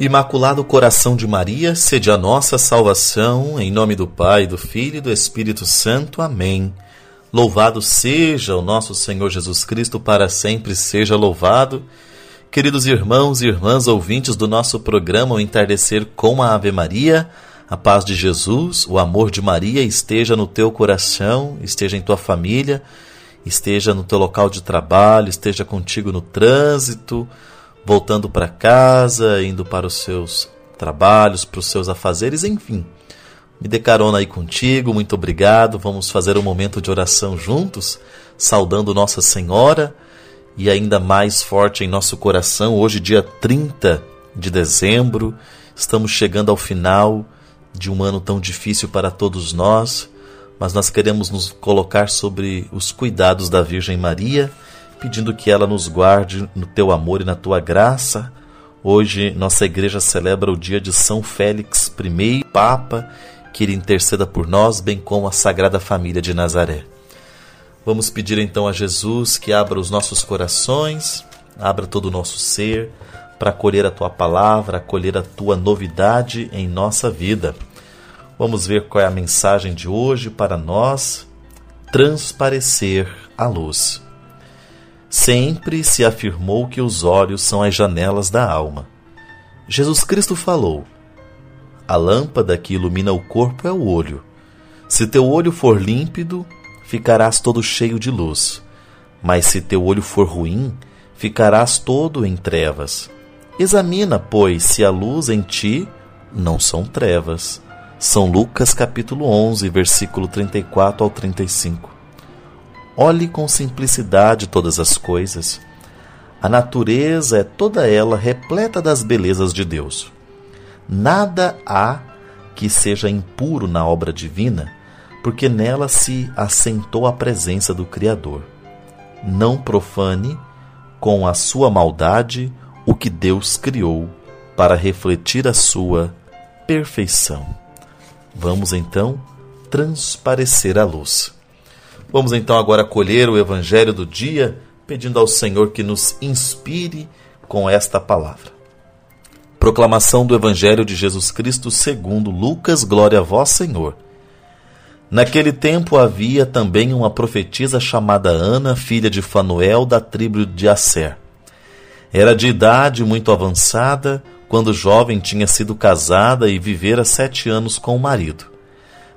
Imaculado Coração de Maria, sede a nossa salvação, em nome do Pai, do Filho e do Espírito Santo. Amém. Louvado seja o nosso Senhor Jesus Cristo, para sempre seja louvado. Queridos irmãos e irmãs ouvintes do nosso programa O Entardecer com a Ave Maria, a paz de Jesus, o amor de Maria esteja no teu coração, esteja em tua família, esteja no teu local de trabalho, esteja contigo no trânsito voltando para casa, indo para os seus trabalhos, para os seus afazeres, enfim. Me dê carona aí contigo, muito obrigado. Vamos fazer um momento de oração juntos, saudando Nossa Senhora e ainda mais forte em nosso coração. Hoje, dia 30 de dezembro, estamos chegando ao final de um ano tão difícil para todos nós, mas nós queremos nos colocar sobre os cuidados da Virgem Maria pedindo que ela nos guarde no teu amor e na tua graça. Hoje nossa igreja celebra o dia de São Félix I, Papa, que ele interceda por nós, bem como a Sagrada Família de Nazaré. Vamos pedir então a Jesus que abra os nossos corações, abra todo o nosso ser, para acolher a tua palavra, acolher a tua novidade em nossa vida. Vamos ver qual é a mensagem de hoje para nós: transparecer a luz. Sempre se afirmou que os olhos são as janelas da alma. Jesus Cristo falou: A lâmpada que ilumina o corpo é o olho. Se teu olho for límpido, ficarás todo cheio de luz. Mas se teu olho for ruim, ficarás todo em trevas. Examina, pois, se a luz em ti não são trevas. São Lucas capítulo 11, versículo 34 ao 35. Olhe com simplicidade todas as coisas. A natureza é toda ela repleta das belezas de Deus. Nada há que seja impuro na obra divina, porque nela se assentou a presença do Criador. Não profane com a sua maldade o que Deus criou para refletir a sua perfeição. Vamos então transparecer a luz. Vamos então agora colher o evangelho do dia, pedindo ao Senhor que nos inspire com esta palavra. Proclamação do evangelho de Jesus Cristo segundo Lucas, glória a vós, Senhor. Naquele tempo havia também uma profetisa chamada Ana, filha de Fanuel, da tribo de Asser. Era de idade muito avançada, quando jovem tinha sido casada e vivera sete anos com o marido.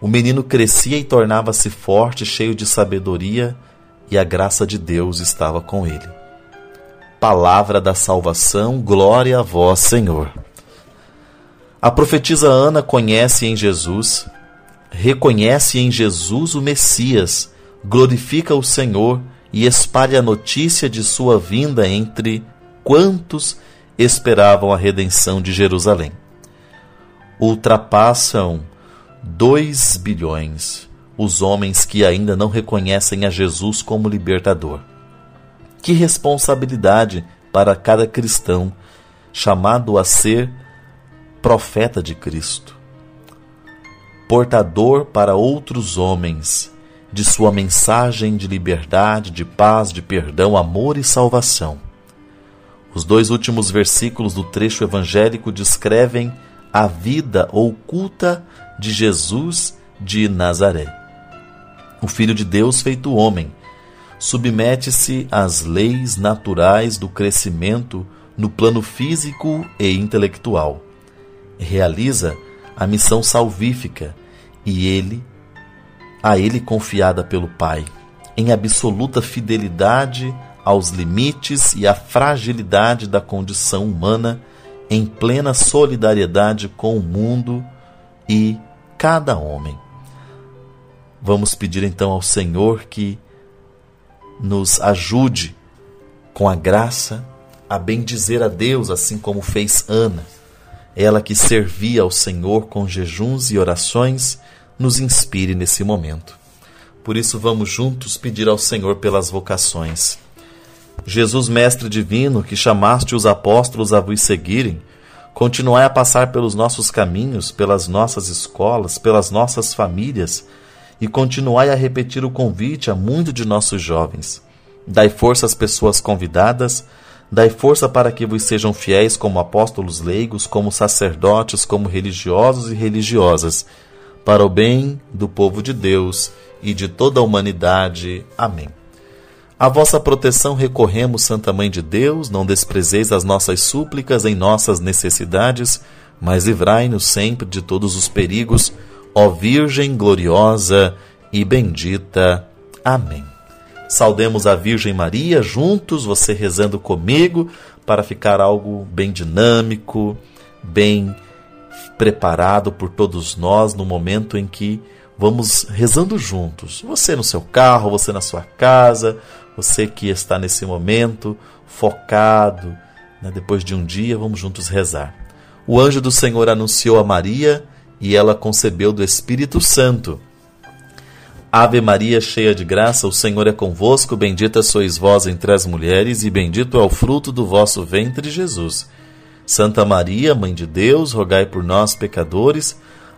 o menino crescia e tornava-se forte, cheio de sabedoria, e a graça de Deus estava com ele. Palavra da salvação, glória a vós, Senhor. A profetisa Ana conhece em Jesus, reconhece em Jesus o Messias, glorifica o Senhor e espalha a notícia de sua vinda entre quantos esperavam a redenção de Jerusalém. Ultrapassam 2 bilhões os homens que ainda não reconhecem a Jesus como libertador. Que responsabilidade para cada cristão chamado a ser profeta de Cristo, portador para outros homens de sua mensagem de liberdade, de paz, de perdão, amor e salvação. Os dois últimos versículos do trecho evangélico descrevem a vida oculta de Jesus de Nazaré. O Filho de Deus feito homem submete-se às leis naturais do crescimento no plano físico e intelectual. Realiza a missão salvífica e ele a ele confiada pelo Pai, em absoluta fidelidade aos limites e à fragilidade da condição humana, em plena solidariedade com o mundo e cada homem. Vamos pedir então ao Senhor que nos ajude com a graça a bendizer a Deus, assim como fez Ana, ela que servia ao Senhor com jejuns e orações, nos inspire nesse momento. Por isso, vamos juntos pedir ao Senhor pelas vocações. Jesus, Mestre Divino, que chamaste os apóstolos a vos seguirem, continuai a passar pelos nossos caminhos, pelas nossas escolas, pelas nossas famílias e continuai a repetir o convite a muitos de nossos jovens. Dai força às pessoas convidadas, dai força para que vos sejam fiéis como apóstolos leigos, como sacerdotes, como religiosos e religiosas, para o bem do povo de Deus e de toda a humanidade. Amém. A vossa proteção recorremos, Santa Mãe de Deus, não desprezeis as nossas súplicas em nossas necessidades, mas livrai-nos sempre de todos os perigos, ó Virgem gloriosa e bendita. Amém. Saudemos a Virgem Maria juntos, você rezando comigo, para ficar algo bem dinâmico, bem preparado por todos nós no momento em que vamos rezando juntos. Você no seu carro, você na sua casa, você que está nesse momento focado, né, depois de um dia, vamos juntos rezar. O anjo do Senhor anunciou a Maria e ela concebeu do Espírito Santo. Ave Maria, cheia de graça, o Senhor é convosco, bendita sois vós entre as mulheres, e bendito é o fruto do vosso ventre, Jesus. Santa Maria, Mãe de Deus, rogai por nós, pecadores,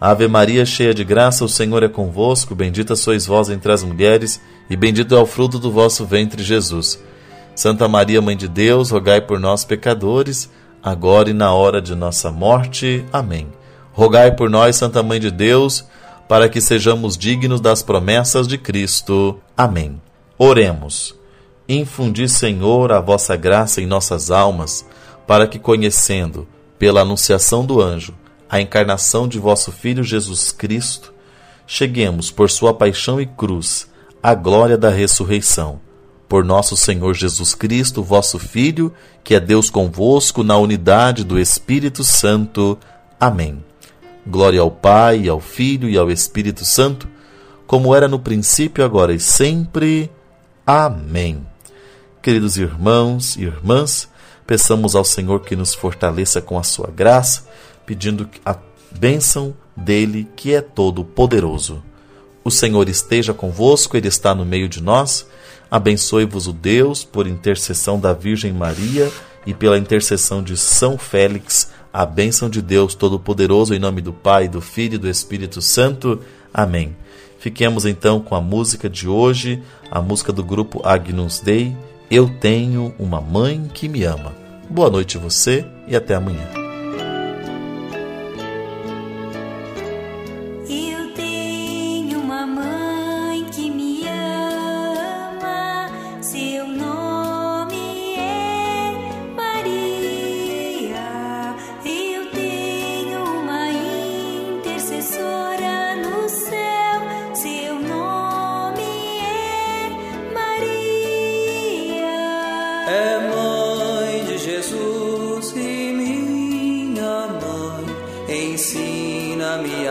Ave Maria, cheia de graça, o Senhor é convosco, bendita sois vós entre as mulheres, e bendito é o fruto do vosso ventre, Jesus. Santa Maria, Mãe de Deus, rogai por nós, pecadores, agora e na hora de nossa morte. Amém. Rogai por nós, Santa Mãe de Deus, para que sejamos dignos das promessas de Cristo. Amém. Oremos. Infundi, Senhor, a vossa graça em nossas almas, para que, conhecendo, pela anunciação do anjo, a encarnação de vosso Filho Jesus Cristo, cheguemos, por sua paixão e cruz, à glória da ressurreição. Por nosso Senhor Jesus Cristo, vosso Filho, que é Deus convosco, na unidade do Espírito Santo. Amém. Glória ao Pai, ao Filho e ao Espírito Santo, como era no princípio, agora e sempre. Amém. Queridos irmãos e irmãs, peçamos ao Senhor que nos fortaleça com a sua graça, pedindo a bênção dele, que é todo poderoso. O Senhor esteja convosco, ele está no meio de nós. Abençoe-vos o Deus por intercessão da Virgem Maria e pela intercessão de São Félix a bênção de Deus Todo-Poderoso, em nome do Pai, do Filho e do Espírito Santo. Amém. Fiquemos então com a música de hoje, a música do grupo Agnus Dei. Eu tenho uma mãe que me ama. Boa noite você e até amanhã.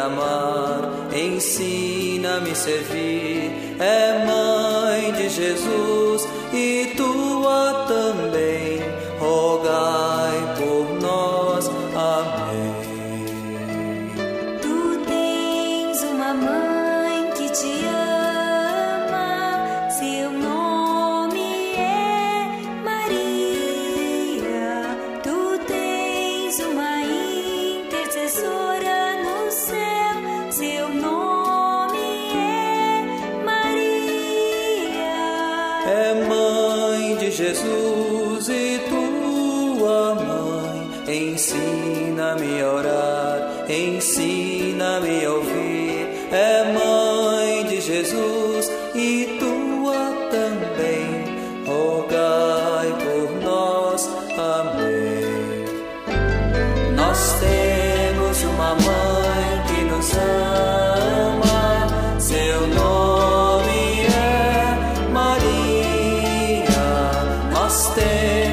Amar, ensina-me servir. É mãe de Jesus Jesus e tua mãe. Ensina-me a orar, ensina-me a ouvir. É mãe de Jesus e tua day.